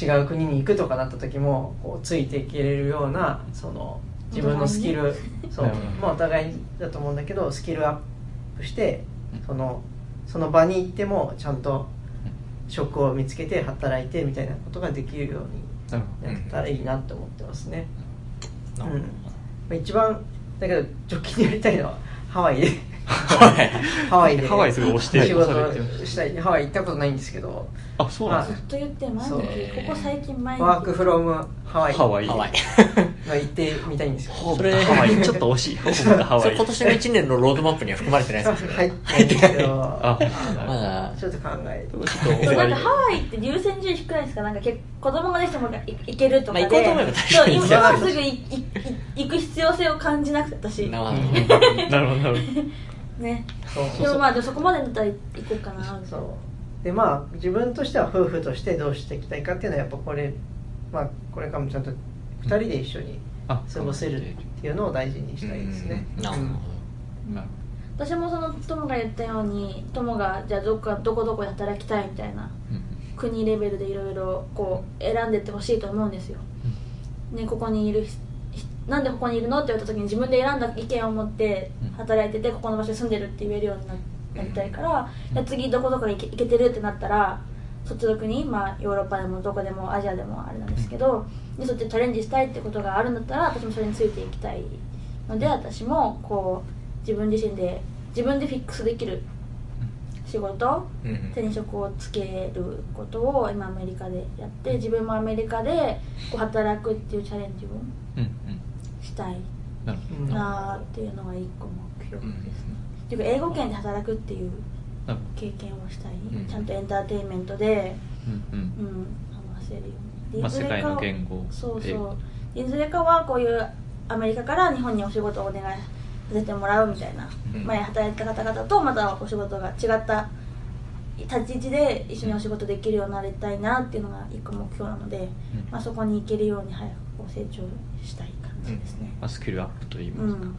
違う国に行くとかなった時もこうついていけれるようなその自分のスキル、そうまあお互いだと思うんだけどスキルアップしてうんそのその場に行ってもちゃんと職を見つけて働いてみたいなことができるようにやったらいいなと思ってますね、なるほどまあ一番だけど直近でやりたいのはハワイで。はいハワイで。ハワイすごい推して仕事したい。ハワイ行ったことないんですけどあそうなんですね。ずっと言ってる毎日そう。ここ最近毎日ワークフロムハワイ。ハワイ。ハワイ。まあ行ってみたいんですよ。ホームかハワイ。ちょっと惜しい。ホームかハワイ。それ今年の1年のロードマップには含まれてないですよ。入ってないんですけどあまだちょっと考えて。ちょっとそうなんかハワイって優先順位低くないですかなんか子供ができても行けるとかで、まあ行こうと思えば確かに。そう今すぐいい行く必要性を感じなくて私。なるほど。なるほど。なるほどねそう。でもまあでもそこまでだったら行こうかなみたいな。そうでまあ自分としては夫婦としてどうしていきたいかっていうのはやっぱこれまあこれからもちゃんと2人で一緒にあ過ごせるっていうのを大事にしたいですね。うんなるほなる私もその友が言ったように友がじゃあどっかどこどこで働きたいみたいな国レベルでいろいろこう選んでってほしいと思うんですよ、ね、ここにいるひなんでここにいるのって言われた時に自分で選んだ意見を持ってうん働いててここの場所に住んでるって言えるようにななりたいから、じゃあ次どこどこに行けてるってなったらそっちの国、まあ、ヨーロッパでもどこでもアジアでもあれなんですけど、でそっちでチャレンジしたいってことがあるんだったら私もそれについていきたいので私もこう自分自身で自分でフィックスできる仕事うんうん。手に職をつけることを今アメリカでやって自分もアメリカでこう働くっていうチャレンジをうんうん。したいなっていうのが一個目標ですね、っていうか英語圏で働くっていう経験をしたい、うん。ちゃんとエンターテインメントで、うんうん。うん、話せるように。まあ世界の言語。そうそう。いずれかはこういうアメリカから日本にお仕事をお願いさせてもらうみたいな、うん。前働いた方々とまたお仕事が違った立ち位置で一緒にお仕事できるようになりたいなっていうのが一個目標なので、うん。まあ、そこに行けるように早く成長したい感じですね、まあスキルアップと言いますか。うん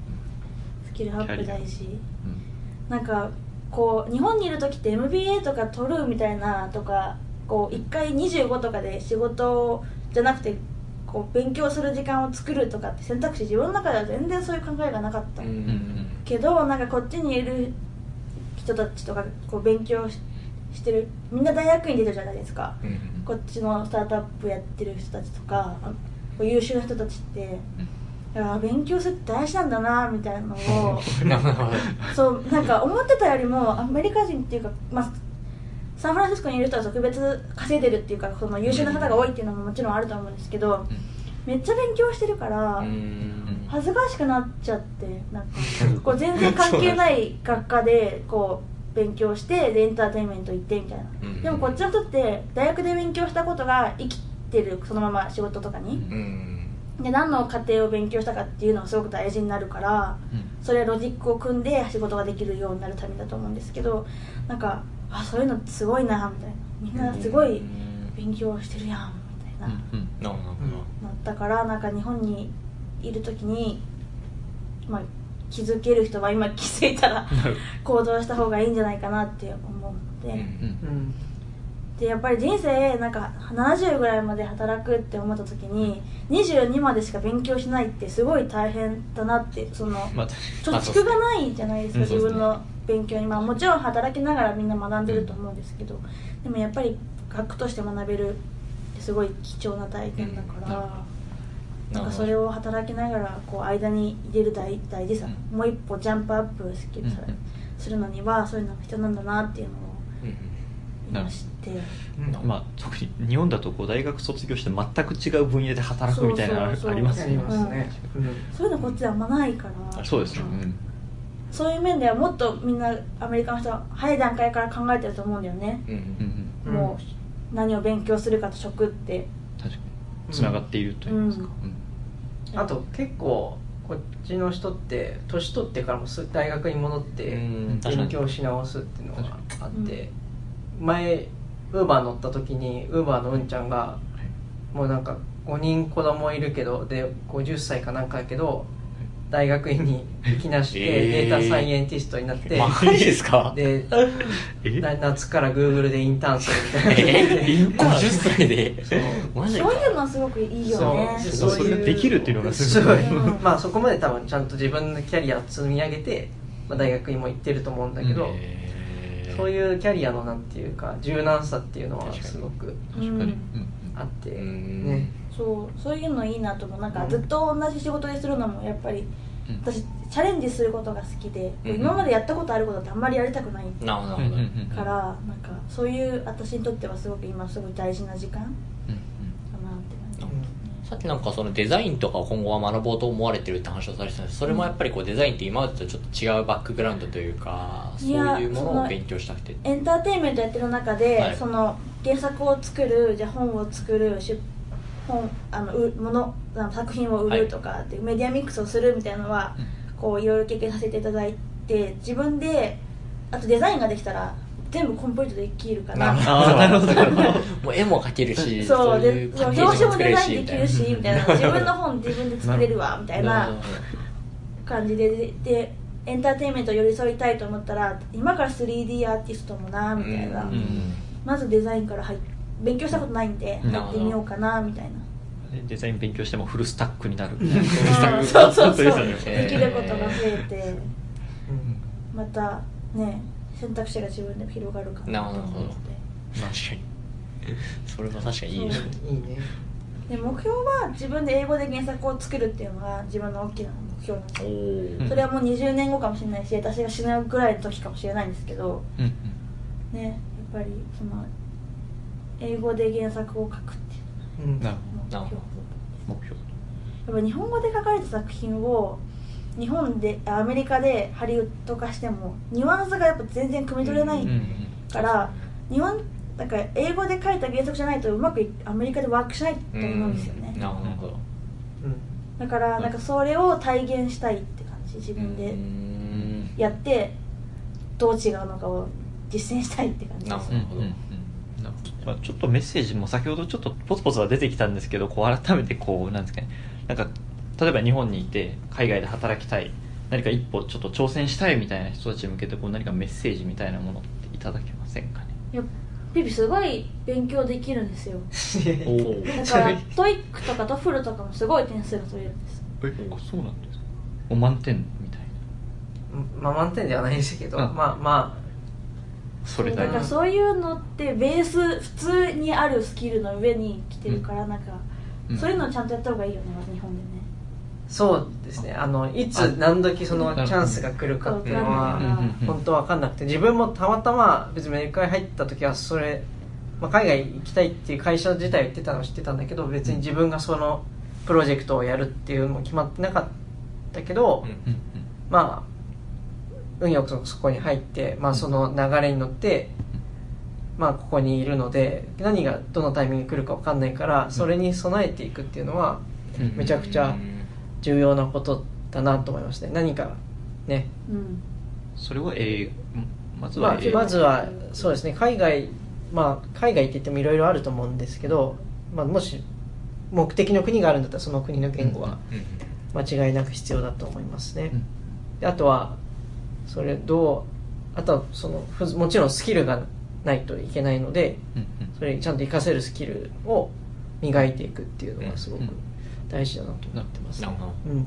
スキルアップ大事うん。なんかこう日本にいる時って MBA とか取るみたいなとかこう1回25とかで仕事じゃなくてこう勉強する時間を作るとかって選択肢自分の中では全然そういう考えがなかった、けどなんかこっちにいる人たちとかこう勉強ししてるみんな大学院出てるじゃないですか、うんこっちのスタートアップやってる人たちとか優秀な人たちっていや勉強するって大事なんだなみたいなのを。そうなんか思ってたよりもアメリカ人っていうか、まあ、サンフランシスコにいる人は特別稼いでるっていうかその優秀な方が多いっていうのももちろんあると思うんですけどめっちゃ勉強してるからうん。恥ずかしくなっちゃってなんか こう全然関係ない学科でこう勉強してでエンターテインメント行ってみたいな。うん。でもこっちの人って大学で勉強したことが生きてるそのまま仕事とかに。うんで何の過程を勉強したかっていうのがすごく大事になるからそれはロジックを組んで仕事ができるようになるためだと思うんですけどなんかあそういうのすごいなみたいな。みんなすごい勉強してるやんみたいな、うんうん。なったからなんか日本にいる時に、まあ、気づける人は今気づいたら行動した方がいいんじゃないかなって思うので,、うん。うんでやっぱり人生なんか70ぐらいまで働くって思った時に22までしか勉強しないってすごい大変だなってそのまあ貯蓄がないじゃないですか、自分の勉強に、まあ、もちろん働きながらみんな学んでると思うんですけど、でもやっぱり学として学べるってすごい貴重な体験だから、うん。なんかそれを働きながらこう間に入れる大大事さ、うん。もう一歩ジャンプアップするのにはそういうのが必要なんだなっていうのを知って、うんまあ特に日本だとこう大学卒業して全く違う分野で働くみたいなのありますよね。そういうのこっちではあんまないから。そうですよね。そういう面ではもっとみんなアメリカの人は早い段階から考えてると思うんだよね、うんうんうん。うんもう何を勉強するかと職って。確かに。つながっていると言いますか。うん。あと結構こっちの人って年取ってからもす大学に戻って勉強し直すっていうのがあって。前ウーバー乗った時にウーバーのうんちゃんがもうなんか5人子供いるけどで50歳かなんかだけど大学院に行きなしてえー。データサイエンティストになってマジですか？で夏からグーグルでインターンするみたいな。え？50歳で？そう。マジか。そういうのはすごくいいよね。そう。それができるっていうのがすすごい。ごいう。んまあそこまで多分ちゃんと自分のキャリアを積み上げて、まあ、大学にも行ってると思うんだけど、へーそういうキャリアのなんていうか柔軟さっていうのはすごくあって、うんね。そうそういうのいいなと思う。なんかずっと同じ仕事にするのもやっぱりうん。私チャレンジすることが好きで、うん今までやったことあることってあん。まりやりたくないから、なんかそういう私にとってはすごく今すごい大事な時間かうんなって感じ、うんさっきなんかそのデザインとかを今後は学ぼうと思われてるって話をされてたんです。それもやっぱりこうデザインって今までとちょっと違うバックグラウンドというかそういうものを勉強したくて。エンターテインメントやってる中で、はい。その原作を作るじゃあ本を作る出本あのうもの作品を売るとかって、メディアミックスをするみたいなのは、こういろいろ経験させていただいて自分であとデザインができたら全部コンプリートできるかななるほど。なるほど。もう絵も描けるし そうで表紙もデザインできるしみたいな。自分の本自分で作れるわみたいな感じで。ででエンターテインメント寄り添いたいと思ったら今から 3D アーティストもなみたいな、うん。まずデザインから入っ勉強したことないんでうん。入ってみようかなみたいな。デザイン勉強してもフルスタックになるうん。そうそうそう。できることが増えて。うんまたね選択肢が自分で広がるかなと思って。確かに。それは確かにいいですねいいね。で目標は自分で英語で原作を作るっていうのが自分の大きな目標なんですおよおん。それはもう20年後かもしれないし私が死ぬぐらいの時かもしれないんですけどうんうん。ねやっぱりその英語で原作を書くっていううん。なるのが目標目標やっぱ日本語で書かれた作品を日本でアメリカでハリウッド化してもニュアンスがやっぱ全然汲み取れないから日本なんか英語で書いた原作じゃないとうまくいアメリカでワークしないと思うんですよね。なるほど。うんだからなんかそれを体現したいって感じ自分でうんやってどう違うのかを実践したいって感じ。ですまあ、ちょっとメッセージも先ほどちょっとポツポツは出てきたんですけどこう改めてこうなんですかね。なんか例えば日本にいて海外で働きたい何か一歩ちょっと挑戦したいみたいな人たちに向けてこう何かメッセージみたいなものっていただけませんかね？いやピピすごい勉強できるんですよ。おだから TOEIC とか TOEFL とかもすごい点数が取れるんです。えあそうなんですか？お満点みたいな。まあ満点ではないですけどうんまあ。まそれだけ。だからそういうのってベース普通にあるスキルの上に来てるからなんか、うん。そういうのちゃんとやった方がいいよね日本そうですね。あのいつあ何時そのチャンスが来るかっていうのは本当分かんなくて自分もたまたま別にアメリカに入った時はそれ、まあ、海外行きたいっていう会社自体を言ってたのは知ってたんだけど別に自分がそのプロジェクトをやるっていうのも決まってなかったけど、まあ運よくそそこに入って、まあ、その流れに乗って、まあ、ここにいるので何がどのタイミングで来るか分かんないからそれに備えていくっていうのはうん。めちゃくちゃ重要なことだなと思いますね何かね。うん。それは英語。まずまあは英語、まずはそうですね。海外まあ海外って言ってもいろいろあると思うんですけど、まあ、もし目的の国があるんだったらその国の言語は間違いなく必要だと思いますね、うん。であとはそれどうあとはそのふもちろんスキルがないといけないのでそれにちゃんと活かせるスキルを磨いていくっていうのがすごくうん大事だなと思ってます、なるほど。うん。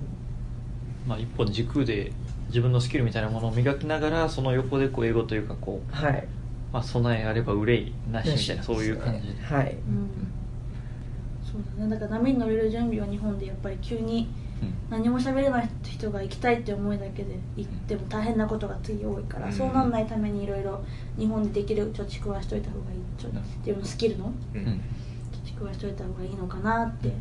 まあ、一本軸で自分のスキルみたいなものを磨きながらその横でこう英語というかこう、はい。まあ、備えあれば憂いなしみたいなそういう感じで、はい。うんそうだねだから波に乗れる準備は日本でやっぱり急にうん。何も喋れない人が行きたいって思いだけで行っても大変なことが次多いから、うん。そうなんないためにいろいろ日本でできる貯蓄はしといた方がいい。ちょうん自分のスキルのうん。うん貯蓄はしといた方がいいのかなってうん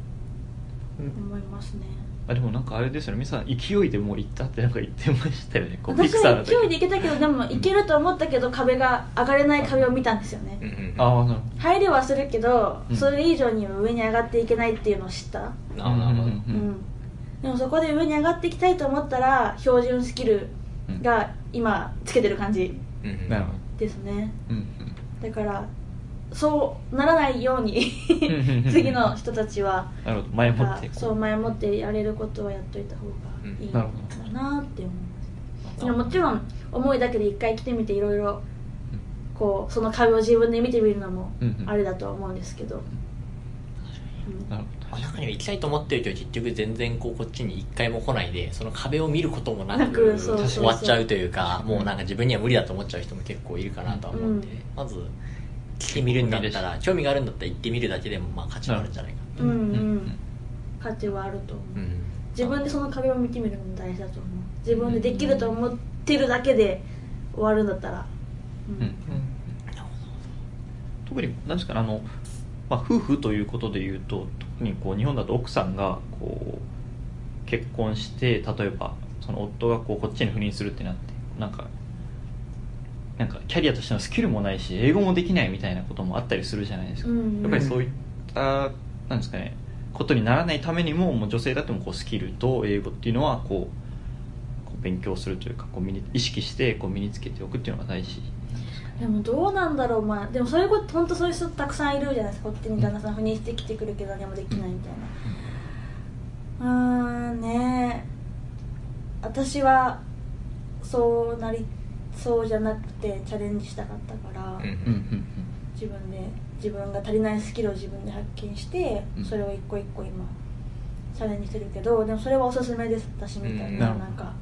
思いますね。あでもなんかあれですよね。皆さん勢いでもう行ったってなんか言ってましたよね。こう私はピクサーの時勢いで行けたけどでも行けると思ったけど壁が上がれない壁を見たんですよね。うんうんああなるほ入りはするけど、うん。それ以上には上に上がっていけないっていうのを知った、などるほどなるほど。うん。うんでもそこで上に上がっていきたいと思ったら標準スキルが今つけてる感じうんうん。なるほですね。どうん。だからそうならないように 次の人たちはなるほど。前もってこそう前もってやれることはやっといた方がいいのかなって思います。でももちろん思いだけで一回来てみていろいろこうその壁を自分で見てみるのもうんうん。あれだとは思うんですけど、うん。なるほまあ中には行きたいと思ってるけど結局全然こうこっちに一回も来ないでその壁を見ることもななくくそうそうそう。終わっちゃうというかもうなんか自分には無理だと思っちゃう人も結構いるかなとは思うんで、うん。まず来てみるんだったら興味があるんだったら行ってみるだけでもまあ価値があるんじゃないかうんうん、うん。うん価値はあると思う、な、うん自分でその壁を見てみるのも大事だと思う。自分でできると思ってるだけで終わるんだったら、うん。うん。特に何ですかねあのまあ、夫婦ということでいうと特にこう日本だと奥さんがこう結婚して例えばその夫がこうこっちに赴任するってなってなんかなんかキャリアとしてのスキルもないし英語もできないみたいなこともあったりするじゃないですか、うんうん。やっぱりそういったなんですかねことにならないためにももう女性だってもこうスキルと英語っていうのはこうこう勉強するというかこう身に意識してこう身につけておくっていうのが大事。でもどうなんだろう。まあでもそういうこと本当そういう人たくさんいるじゃないですか。こっちに旦那さん赴任してきてくるけど何もできないみたいな。うーんね私はそうなりそうじゃなくてチャレンジしたかったから、うん。うんうん自分で自分が足りないスキルを自分で発見して、うん。それを一個一個今チャレンジしてるけどでもそれはおすすめです私みたいな,、うん。なんか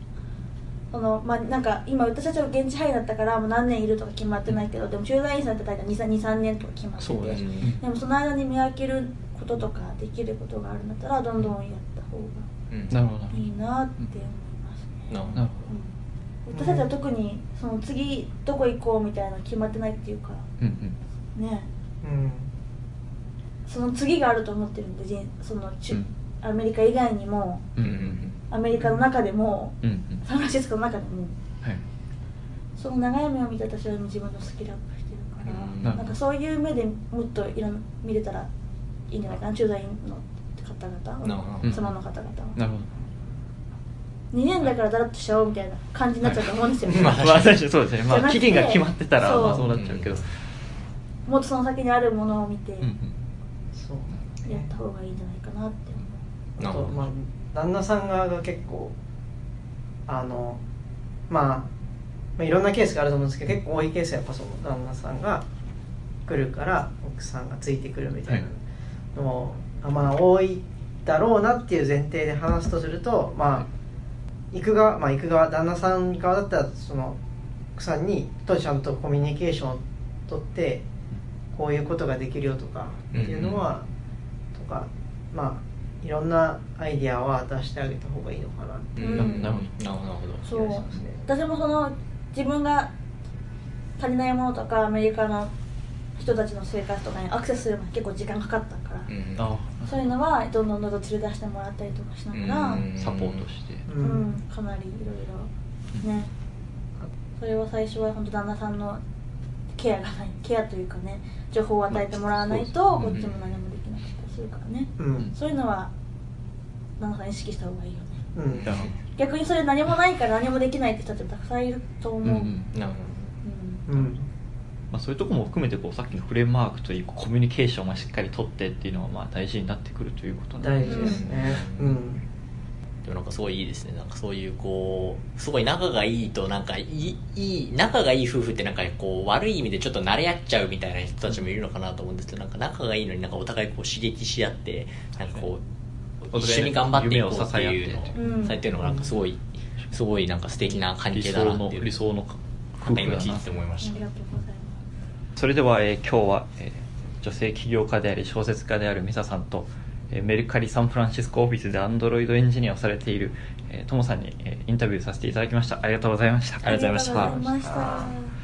そのまあなんか今私たちは現地配だったからもう何年いるとか決まってないけどでも駐在員さんって大体23年とか決まっててねうんでもその間に見分けることとかできることがあるんだったらどんどんやった方うん。なるほど。がいいなって思いますね、なるほど私たちは特にその次どこ行こうみたいなの決まってないっていうかうんうん。ね。うん。その次があると思ってるんで人そのち、うん。アメリカ以外にもうんうんうん。アメリカの中でもうんうん。サンフランシスコの中でもはい。その長い目を見て私は自分のスキルアップしてるから、うん。なんかそういう目でもっといろんな見れたらいいんじゃないかな駐在員の方々妻の方々は。なるほ2年だからだらっとしちゃおうみたいな感じになっちゃうと思うんですよ、どまあまあ最初そうですね。まあ期限が決まってたらそう。まあそうなっちゃうけど。もっとその先にあるものを見てうんうん。そう。やった方がいいんじゃないかなって思う。あとまあ旦那さん側が結構あのまあ、まあ、いろんなケースがあると思うんですけど結構多いケースはやっぱその旦那さんが来るから奥さんがついてくるみたいなのも、あまあ多いだろうなっていう前提で話すとするとまあ行く側まあ行く側旦那さん側だったらその奥さんにとちゃんとコミュニケーションを取ってこういうことができるよとかっていうのは、とかまあいろんなアイディアは出してあげた方がいいのかなって。いううん。なるほど。なるほど。そう。私もその自分が足りないものとかアメリカの人たちの生活とかにアクセスするのに結構時間かかったから、うん。あそういうのはどんどんどんどん連れ出してもらったりとかしながら、うん。サポートして。ううん。んかなりいろいろね。それは最初は本当旦那さんのケアがないケアというかね情報を与えてもらわないとこっちも何もできなかったりするからね、うん。そういうのは旦那さん意識した方がいいよね。逆にそれ何もないから何もできないって人たちたくさんいると思う、なるほうん。うんまあ、そういうところも含めてこうさっきのフレームワークといいコミュニケーションをしっかり取ってっていうのはまあ大事になってくるということなんで。大事ですね。うん。でもなんかすごいいいですね。なんかそういうこうすごい仲がいいとなんかいいいい仲がいい夫婦ってなんかこう悪い意味でちょっと慣れ合っちゃうみたいな人たちもいるのかなと思うんですけどなんか仲がいいのになんかお互いこう刺激し合ってなんかこう一緒に頑張っていこうっていう夢を支え合ってのをされてるのがなんかすごいすごいなんか素敵な関理係だな想のっていう。理想のな夫婦だな。んか今聞いてて思いましたそれでは、えー今日は、えー女性起業家であり小説家であるミサさんと、えーメルカリサンフランシスコオフィスでアンドロイドエンジニアをされている、えートモさんに、えーインタビューさせていただきました。ありがとうございました。ありがとうございました。ありがとうございました